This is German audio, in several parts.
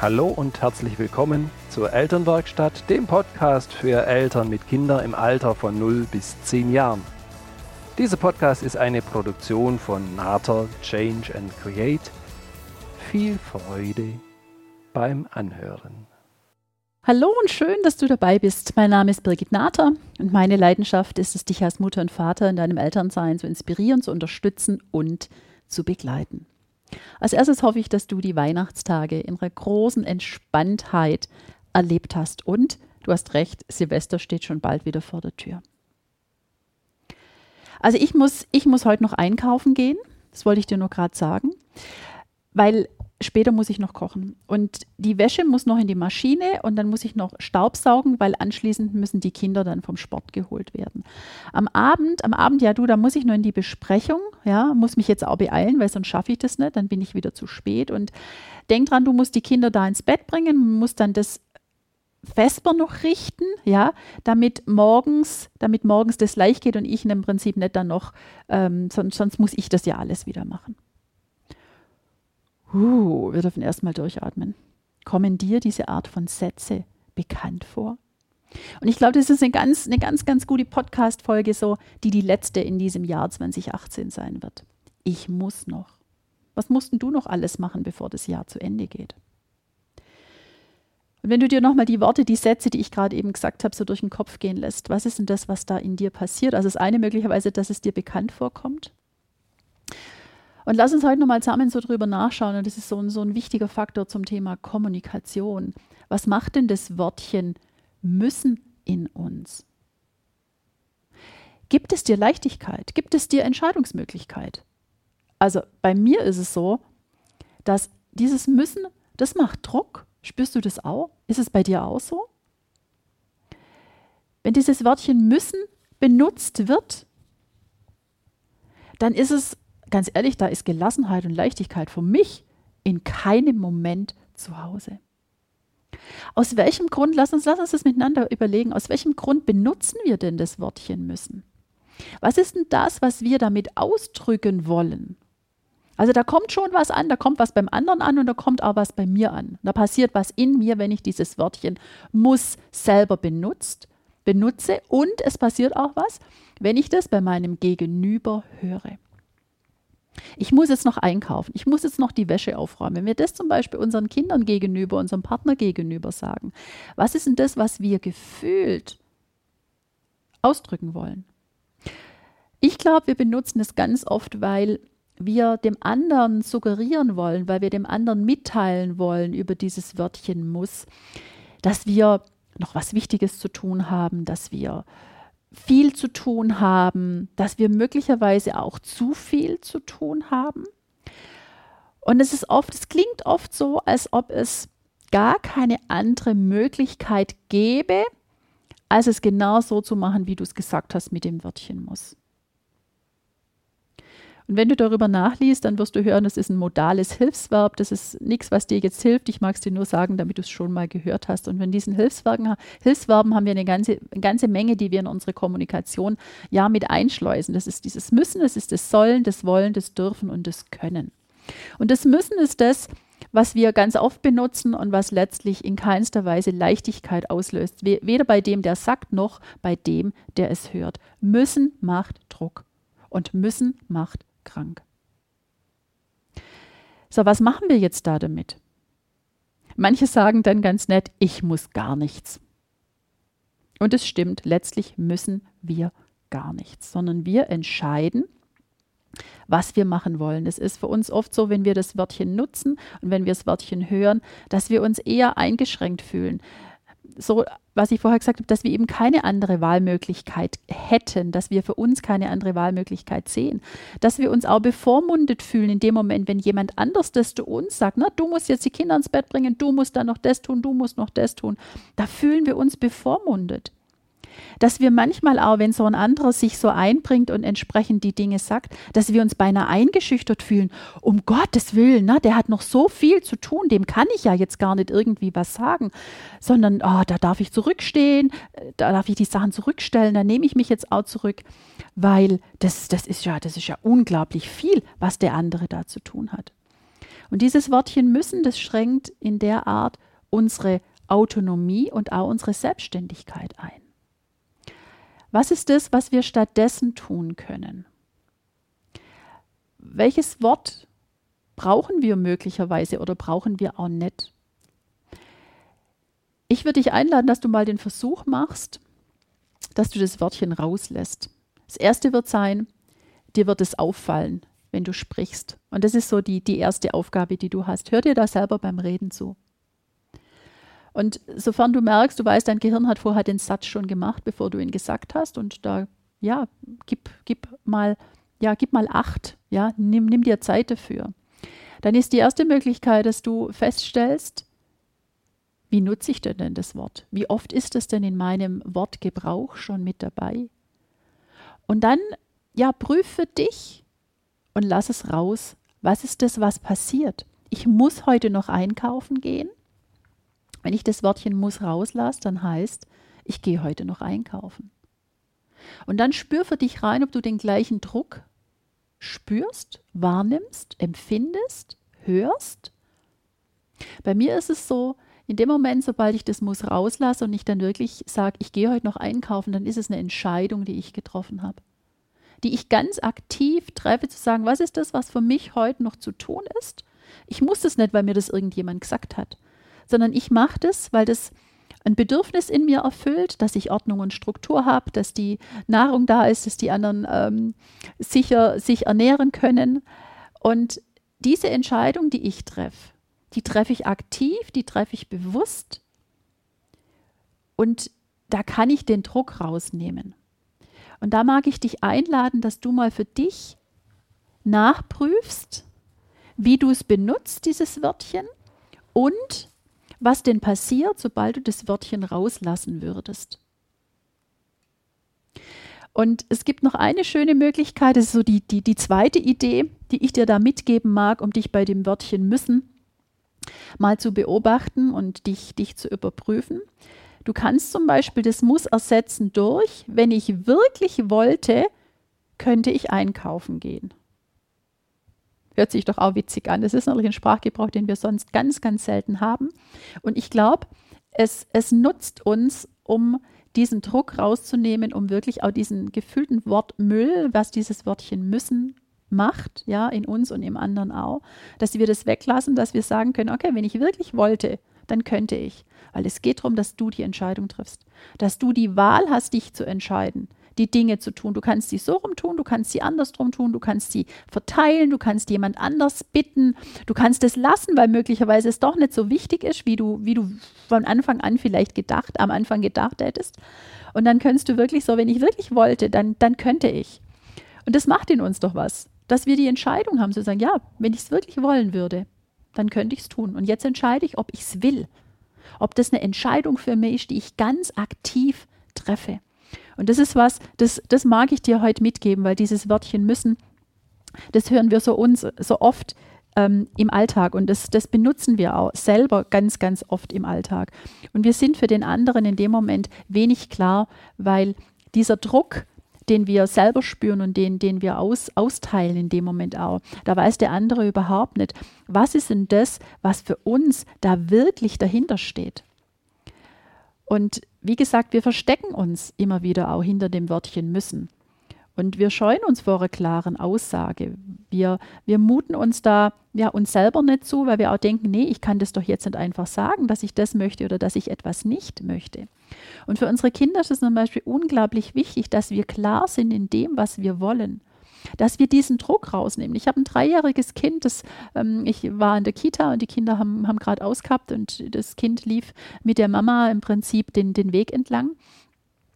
Hallo und herzlich willkommen zur Elternwerkstatt, dem Podcast für Eltern mit Kindern im Alter von 0 bis 10 Jahren. Dieser Podcast ist eine Produktion von Nater Change and Create. Viel Freude beim Anhören. Hallo und schön, dass du dabei bist. Mein Name ist Birgit Nater und meine Leidenschaft ist es, dich als Mutter und Vater in deinem Elternsein zu inspirieren, zu unterstützen und zu begleiten. Als erstes hoffe ich, dass du die Weihnachtstage in einer großen Entspanntheit erlebt hast. Und du hast recht, Silvester steht schon bald wieder vor der Tür. Also ich muss, ich muss heute noch einkaufen gehen. Das wollte ich dir nur gerade sagen. Weil später muss ich noch kochen. Und die Wäsche muss noch in die Maschine und dann muss ich noch Staubsaugen, weil anschließend müssen die Kinder dann vom Sport geholt werden. Am Abend, am Abend, ja du, da muss ich nur in die Besprechung, ja, muss mich jetzt auch beeilen, weil sonst schaffe ich das nicht, dann bin ich wieder zu spät. Und denk dran, du musst die Kinder da ins Bett bringen, musst dann das Vesper noch richten, ja, damit morgens, damit morgens das leicht geht und ich im Prinzip nicht dann noch, ähm, sonst, sonst muss ich das ja alles wieder machen. Uh, wir dürfen erstmal durchatmen. Kommen dir diese Art von Sätze bekannt vor? Und ich glaube, das ist eine ganz, eine ganz, ganz gute Podcast-Folge, so, die die letzte in diesem Jahr 2018 sein wird. Ich muss noch. Was musst du noch alles machen, bevor das Jahr zu Ende geht? Und wenn du dir nochmal die Worte, die Sätze, die ich gerade eben gesagt habe, so durch den Kopf gehen lässt, was ist denn das, was da in dir passiert? Also das eine möglicherweise, dass es dir bekannt vorkommt. Und lass uns heute nochmal zusammen so drüber nachschauen. Und das ist so ein, so ein wichtiger Faktor zum Thema Kommunikation. Was macht denn das Wörtchen müssen in uns? Gibt es dir Leichtigkeit? Gibt es dir Entscheidungsmöglichkeit? Also bei mir ist es so, dass dieses Müssen, das macht Druck. Spürst du das auch? Ist es bei dir auch so? Wenn dieses Wörtchen müssen benutzt wird, dann ist es ganz ehrlich, da ist Gelassenheit und Leichtigkeit für mich in keinem Moment zu Hause. Aus welchem Grund, lass uns, lass uns das miteinander überlegen, aus welchem Grund benutzen wir denn das Wortchen müssen? Was ist denn das, was wir damit ausdrücken wollen? Also da kommt schon was an, da kommt was beim anderen an und da kommt auch was bei mir an. Da passiert was in mir, wenn ich dieses Wörtchen muss selber benutzt, benutze und es passiert auch was, wenn ich das bei meinem Gegenüber höre. Ich muss jetzt noch einkaufen, ich muss jetzt noch die Wäsche aufräumen. Wenn wir das zum Beispiel unseren Kindern gegenüber, unserem Partner gegenüber sagen, was ist denn das, was wir gefühlt ausdrücken wollen? Ich glaube, wir benutzen es ganz oft, weil wir dem anderen suggerieren wollen, weil wir dem anderen mitteilen wollen über dieses Wörtchen muss, dass wir noch was Wichtiges zu tun haben, dass wir viel zu tun haben, dass wir möglicherweise auch zu viel zu tun haben. Und es ist oft, es klingt oft so, als ob es gar keine andere Möglichkeit gäbe, als es genau so zu machen, wie du es gesagt hast mit dem Wörtchen muss. Und wenn du darüber nachliest, dann wirst du hören, das ist ein modales Hilfsverb. Das ist nichts, was dir jetzt hilft. Ich mag es dir nur sagen, damit du es schon mal gehört hast. Und wenn diesen Hilfsverben, Hilfsverben haben wir eine ganze, eine ganze Menge, die wir in unsere Kommunikation ja mit einschleusen. Das ist dieses Müssen, das ist das Sollen, das Wollen, das Dürfen und das Können. Und das Müssen ist das, was wir ganz oft benutzen und was letztlich in keinster Weise Leichtigkeit auslöst. Weder bei dem, der sagt, noch bei dem, der es hört. Müssen macht Druck und müssen macht krank. So, was machen wir jetzt da damit? Manche sagen dann ganz nett, ich muss gar nichts. Und es stimmt, letztlich müssen wir gar nichts, sondern wir entscheiden, was wir machen wollen. Es ist für uns oft so, wenn wir das Wörtchen nutzen und wenn wir das Wörtchen hören, dass wir uns eher eingeschränkt fühlen so, was ich vorher gesagt habe, dass wir eben keine andere Wahlmöglichkeit hätten, dass wir für uns keine andere Wahlmöglichkeit sehen, dass wir uns auch bevormundet fühlen in dem Moment, wenn jemand anders das zu uns sagt, na, du musst jetzt die Kinder ins Bett bringen, du musst dann noch das tun, du musst noch das tun, da fühlen wir uns bevormundet dass wir manchmal auch, wenn so ein anderer sich so einbringt und entsprechend die Dinge sagt, dass wir uns beinahe eingeschüchtert fühlen. Um Gottes Willen, ne, der hat noch so viel zu tun, dem kann ich ja jetzt gar nicht irgendwie was sagen, sondern oh, da darf ich zurückstehen, da darf ich die Sachen zurückstellen, da nehme ich mich jetzt auch zurück, weil das, das ist ja, das ist ja unglaublich viel, was der andere da zu tun hat. Und dieses Wörtchen müssen, das schränkt in der Art unsere Autonomie und auch unsere Selbstständigkeit ein. Was ist das, was wir stattdessen tun können? Welches Wort brauchen wir möglicherweise oder brauchen wir auch nicht? Ich würde dich einladen, dass du mal den Versuch machst, dass du das Wörtchen rauslässt. Das erste wird sein, dir wird es auffallen, wenn du sprichst. Und das ist so die, die erste Aufgabe, die du hast. Hör dir da selber beim Reden zu. Und sofern du merkst, du weißt, dein Gehirn hat vorher den Satz schon gemacht, bevor du ihn gesagt hast, und da, ja, gib, gib mal, ja, gib mal Acht, ja, nimm, nimm dir Zeit dafür. Dann ist die erste Möglichkeit, dass du feststellst, wie nutze ich denn das Wort? Wie oft ist es denn in meinem Wortgebrauch schon mit dabei? Und dann, ja, prüfe dich und lass es raus. Was ist das, was passiert? Ich muss heute noch einkaufen gehen. Wenn ich das Wörtchen muss rauslasse, dann heißt, ich gehe heute noch einkaufen. Und dann spür für dich rein, ob du den gleichen Druck spürst, wahrnimmst, empfindest, hörst. Bei mir ist es so, in dem Moment, sobald ich das muss rauslasse und ich dann wirklich sage, ich gehe heute noch einkaufen, dann ist es eine Entscheidung, die ich getroffen habe. Die ich ganz aktiv treffe, zu sagen, was ist das, was für mich heute noch zu tun ist? Ich muss das nicht, weil mir das irgendjemand gesagt hat, sondern ich mache das, weil das ein Bedürfnis in mir erfüllt, dass ich Ordnung und Struktur habe, dass die Nahrung da ist, dass die anderen ähm, sicher sich ernähren können. Und diese Entscheidung, die ich treffe, die treffe ich aktiv, die treffe ich bewusst. Und da kann ich den Druck rausnehmen. Und da mag ich dich einladen, dass du mal für dich nachprüfst, wie du es benutzt, dieses Wörtchen, und was denn passiert, sobald du das Wörtchen rauslassen würdest. Und es gibt noch eine schöne Möglichkeit, das ist so die, die, die zweite Idee, die ich dir da mitgeben mag, um dich bei dem Wörtchen müssen mal zu beobachten und dich, dich zu überprüfen. Du kannst zum Beispiel das Muss ersetzen durch, wenn ich wirklich wollte, könnte ich einkaufen gehen. Hört sich doch auch witzig an. Das ist natürlich ein Sprachgebrauch, den wir sonst ganz, ganz selten haben. Und ich glaube, es, es nutzt uns, um diesen Druck rauszunehmen, um wirklich auch diesen gefühlten Wortmüll, was dieses Wörtchen müssen macht, ja, in uns und im anderen auch, dass wir das weglassen, dass wir sagen können, okay, wenn ich wirklich wollte, dann könnte ich. Weil es geht darum, dass du die Entscheidung triffst, dass du die Wahl hast, dich zu entscheiden die Dinge zu tun. Du kannst sie so rum tun, du kannst sie andersrum tun, du kannst sie verteilen, du kannst jemand anders bitten, du kannst es lassen, weil möglicherweise es doch nicht so wichtig ist, wie du, wie du von Anfang an vielleicht gedacht, am Anfang gedacht hättest. Und dann könntest du wirklich so, wenn ich wirklich wollte, dann, dann könnte ich. Und das macht in uns doch was, dass wir die Entscheidung haben, zu sagen, ja, wenn ich es wirklich wollen würde, dann könnte ich es tun. Und jetzt entscheide ich, ob ich es will. Ob das eine Entscheidung für mich ist, die ich ganz aktiv treffe. Und das ist was, das, das mag ich dir heute mitgeben, weil dieses Wörtchen müssen, das hören wir so uns so oft ähm, im Alltag und das, das benutzen wir auch selber ganz, ganz oft im Alltag. Und wir sind für den anderen in dem Moment wenig klar, weil dieser Druck, den wir selber spüren und den, den wir aus, austeilen in dem Moment auch. Da weiß der andere überhaupt nicht, was ist denn das, was für uns da wirklich dahinter steht. Und wie gesagt, wir verstecken uns immer wieder auch hinter dem Wörtchen müssen. Und wir scheuen uns vor einer klaren Aussage. Wir, wir muten uns da ja uns selber nicht zu, weil wir auch denken, nee, ich kann das doch jetzt nicht einfach sagen, dass ich das möchte oder dass ich etwas nicht möchte. Und für unsere Kinder ist es zum Beispiel unglaublich wichtig, dass wir klar sind in dem, was wir wollen dass wir diesen Druck rausnehmen. Ich habe ein dreijähriges Kind, das, ähm, ich war in der Kita und die Kinder haben, haben gerade ausgehabt und das Kind lief mit der Mama im Prinzip den, den Weg entlang.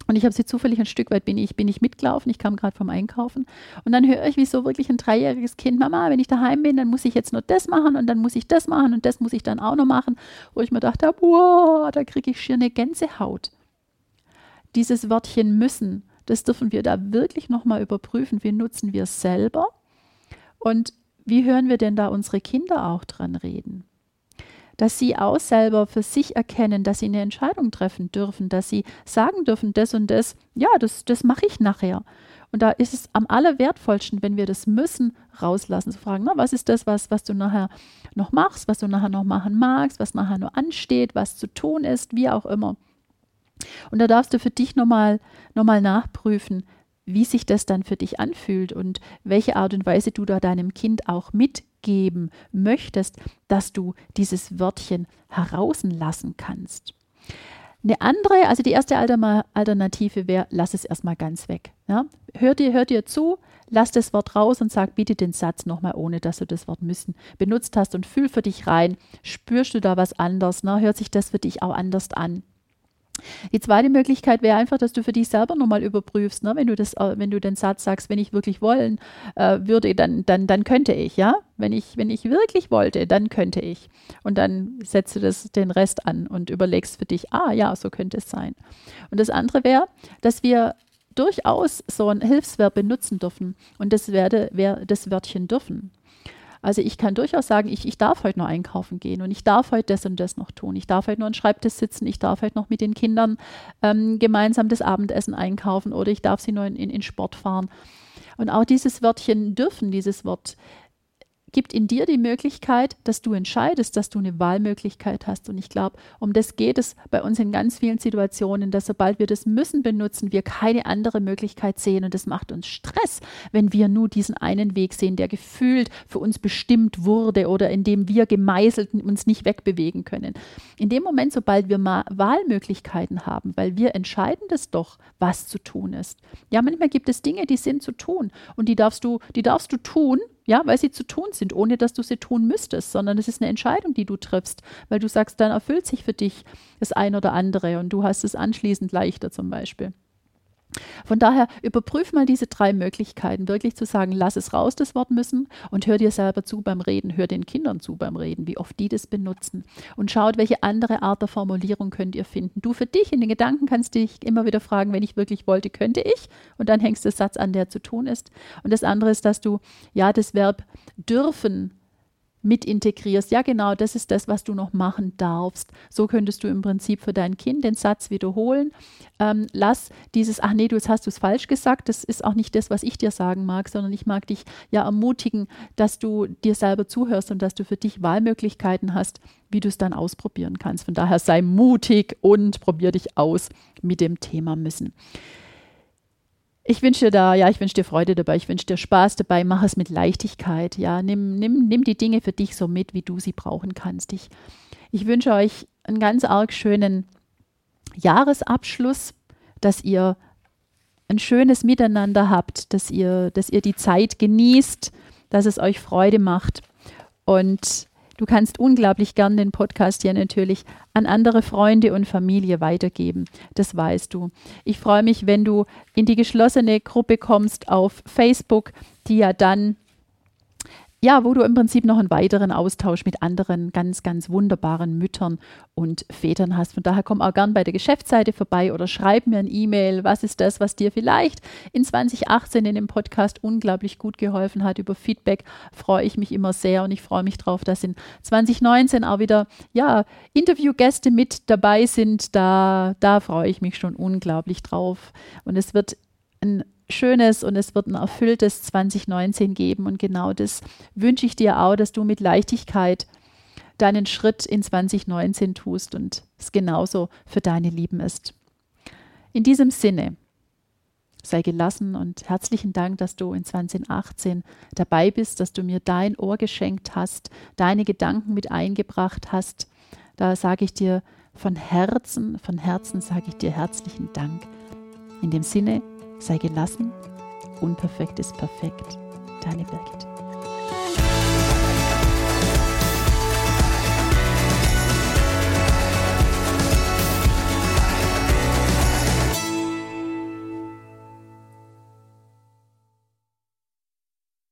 Und ich habe sie zufällig ein Stück weit bin ich, bin ich mitgelaufen. Ich kam gerade vom Einkaufen. Und dann höre ich, wie so wirklich ein dreijähriges Kind, Mama, wenn ich daheim bin, dann muss ich jetzt nur das machen und dann muss ich das machen und das muss ich dann auch noch machen. Wo ich mir dachte, wow, da kriege ich schier eine Gänsehaut. Dieses Wörtchen müssen das dürfen wir da wirklich nochmal überprüfen. Wie nutzen wir es selber? Und wie hören wir denn da unsere Kinder auch dran reden? Dass sie auch selber für sich erkennen, dass sie eine Entscheidung treffen dürfen, dass sie sagen dürfen, das und das, ja, das, das mache ich nachher. Und da ist es am allerwertvollsten, wenn wir das müssen, rauslassen, zu fragen, na, was ist das, was, was du nachher noch machst, was du nachher noch machen magst, was nachher nur ansteht, was zu tun ist, wie auch immer. Und da darfst du für dich nochmal noch mal nachprüfen, wie sich das dann für dich anfühlt und welche Art und Weise du da deinem Kind auch mitgeben möchtest, dass du dieses Wörtchen herauslassen kannst. Eine andere, also die erste Alternative wäre, lass es erstmal ganz weg. Ja? Hör, dir, hör dir zu, lass das Wort raus und sag bitte den Satz nochmal, ohne dass du das Wort müssen benutzt hast und fühl für dich rein. Spürst du da was anders? Ne? Hört sich das für dich auch anders an? Die zweite Möglichkeit wäre einfach, dass du für dich selber nochmal überprüfst, ne? wenn du das, äh, wenn du den Satz sagst, wenn ich wirklich wollen äh, würde, dann, dann, dann könnte ich, ja. Wenn ich, wenn ich wirklich wollte, dann könnte ich. Und dann setzt du das, den Rest an und überlegst für dich, ah ja, so könnte es sein. Und das andere wäre, dass wir durchaus so ein Hilfsverb benutzen dürfen. Und das wäre wär das Wörtchen dürfen. Also ich kann durchaus sagen, ich, ich darf heute noch einkaufen gehen und ich darf heute das und das noch tun. Ich darf heute noch an Schreibtisch sitzen, ich darf heute noch mit den Kindern ähm, gemeinsam das Abendessen einkaufen oder ich darf sie nur in, in, in Sport fahren. Und auch dieses Wörtchen dürfen, dieses Wort gibt in dir die Möglichkeit, dass du entscheidest, dass du eine Wahlmöglichkeit hast. Und ich glaube, um das geht es bei uns in ganz vielen Situationen, dass sobald wir das müssen benutzen, wir keine andere Möglichkeit sehen. Und das macht uns Stress, wenn wir nur diesen einen Weg sehen, der gefühlt für uns bestimmt wurde oder in dem wir gemeißelt uns nicht wegbewegen können. In dem Moment, sobald wir mal Wahlmöglichkeiten haben, weil wir entscheiden das doch, was zu tun ist. Ja, manchmal gibt es Dinge, die sind zu tun und die darfst du, die darfst du tun, ja, weil sie zu tun sind, ohne dass du sie tun müsstest, sondern es ist eine Entscheidung, die du triffst, weil du sagst, dann erfüllt sich für dich das ein oder andere und du hast es anschließend leichter zum Beispiel. Von daher überprüf mal diese drei Möglichkeiten, wirklich zu sagen, lass es raus, das Wort müssen, und hör dir selber zu beim Reden, hör den Kindern zu beim Reden, wie oft die das benutzen. Und schaut, welche andere Art der Formulierung könnt ihr finden. Du für dich in den Gedanken kannst dich immer wieder fragen, wenn ich wirklich wollte, könnte ich. Und dann hängst du den Satz an, der zu tun ist. Und das andere ist, dass du ja das Verb dürfen mit integrierst. Ja, genau, das ist das, was du noch machen darfst. So könntest du im Prinzip für dein Kind den Satz wiederholen. Ähm, lass dieses, ach nee, du jetzt hast du es falsch gesagt, das ist auch nicht das, was ich dir sagen mag, sondern ich mag dich ja ermutigen, dass du dir selber zuhörst und dass du für dich Wahlmöglichkeiten hast, wie du es dann ausprobieren kannst. Von daher sei mutig und probier dich aus mit dem Thema müssen ich wünsche dir da, ja, ich wünsche dir Freude dabei, ich wünsche dir Spaß dabei, mach es mit Leichtigkeit, ja, nimm, nimm, nimm die Dinge für dich so mit, wie du sie brauchen kannst. Ich, ich wünsche euch einen ganz arg schönen Jahresabschluss, dass ihr ein schönes Miteinander habt, dass ihr, dass ihr die Zeit genießt, dass es euch Freude macht und Du kannst unglaublich gern den Podcast hier natürlich an andere Freunde und Familie weitergeben. Das weißt du. Ich freue mich, wenn du in die geschlossene Gruppe kommst auf Facebook, die ja dann ja, wo du im Prinzip noch einen weiteren Austausch mit anderen ganz, ganz wunderbaren Müttern und Vätern hast. Von daher komm auch gern bei der Geschäftsseite vorbei oder schreib mir ein E-Mail. Was ist das, was dir vielleicht in 2018 in dem Podcast unglaublich gut geholfen hat? Über Feedback freue ich mich immer sehr und ich freue mich drauf, dass in 2019 auch wieder, ja, Interviewgäste mit dabei sind. Da, da freue ich mich schon unglaublich drauf. Und es wird ein schönes und es wird ein erfülltes 2019 geben. Und genau das wünsche ich dir auch, dass du mit Leichtigkeit deinen Schritt in 2019 tust und es genauso für deine Lieben ist. In diesem Sinne, sei gelassen und herzlichen Dank, dass du in 2018 dabei bist, dass du mir dein Ohr geschenkt hast, deine Gedanken mit eingebracht hast. Da sage ich dir von Herzen, von Herzen sage ich dir herzlichen Dank. In dem Sinne, Sei gelassen, unperfekt ist perfekt. Deine Birgit.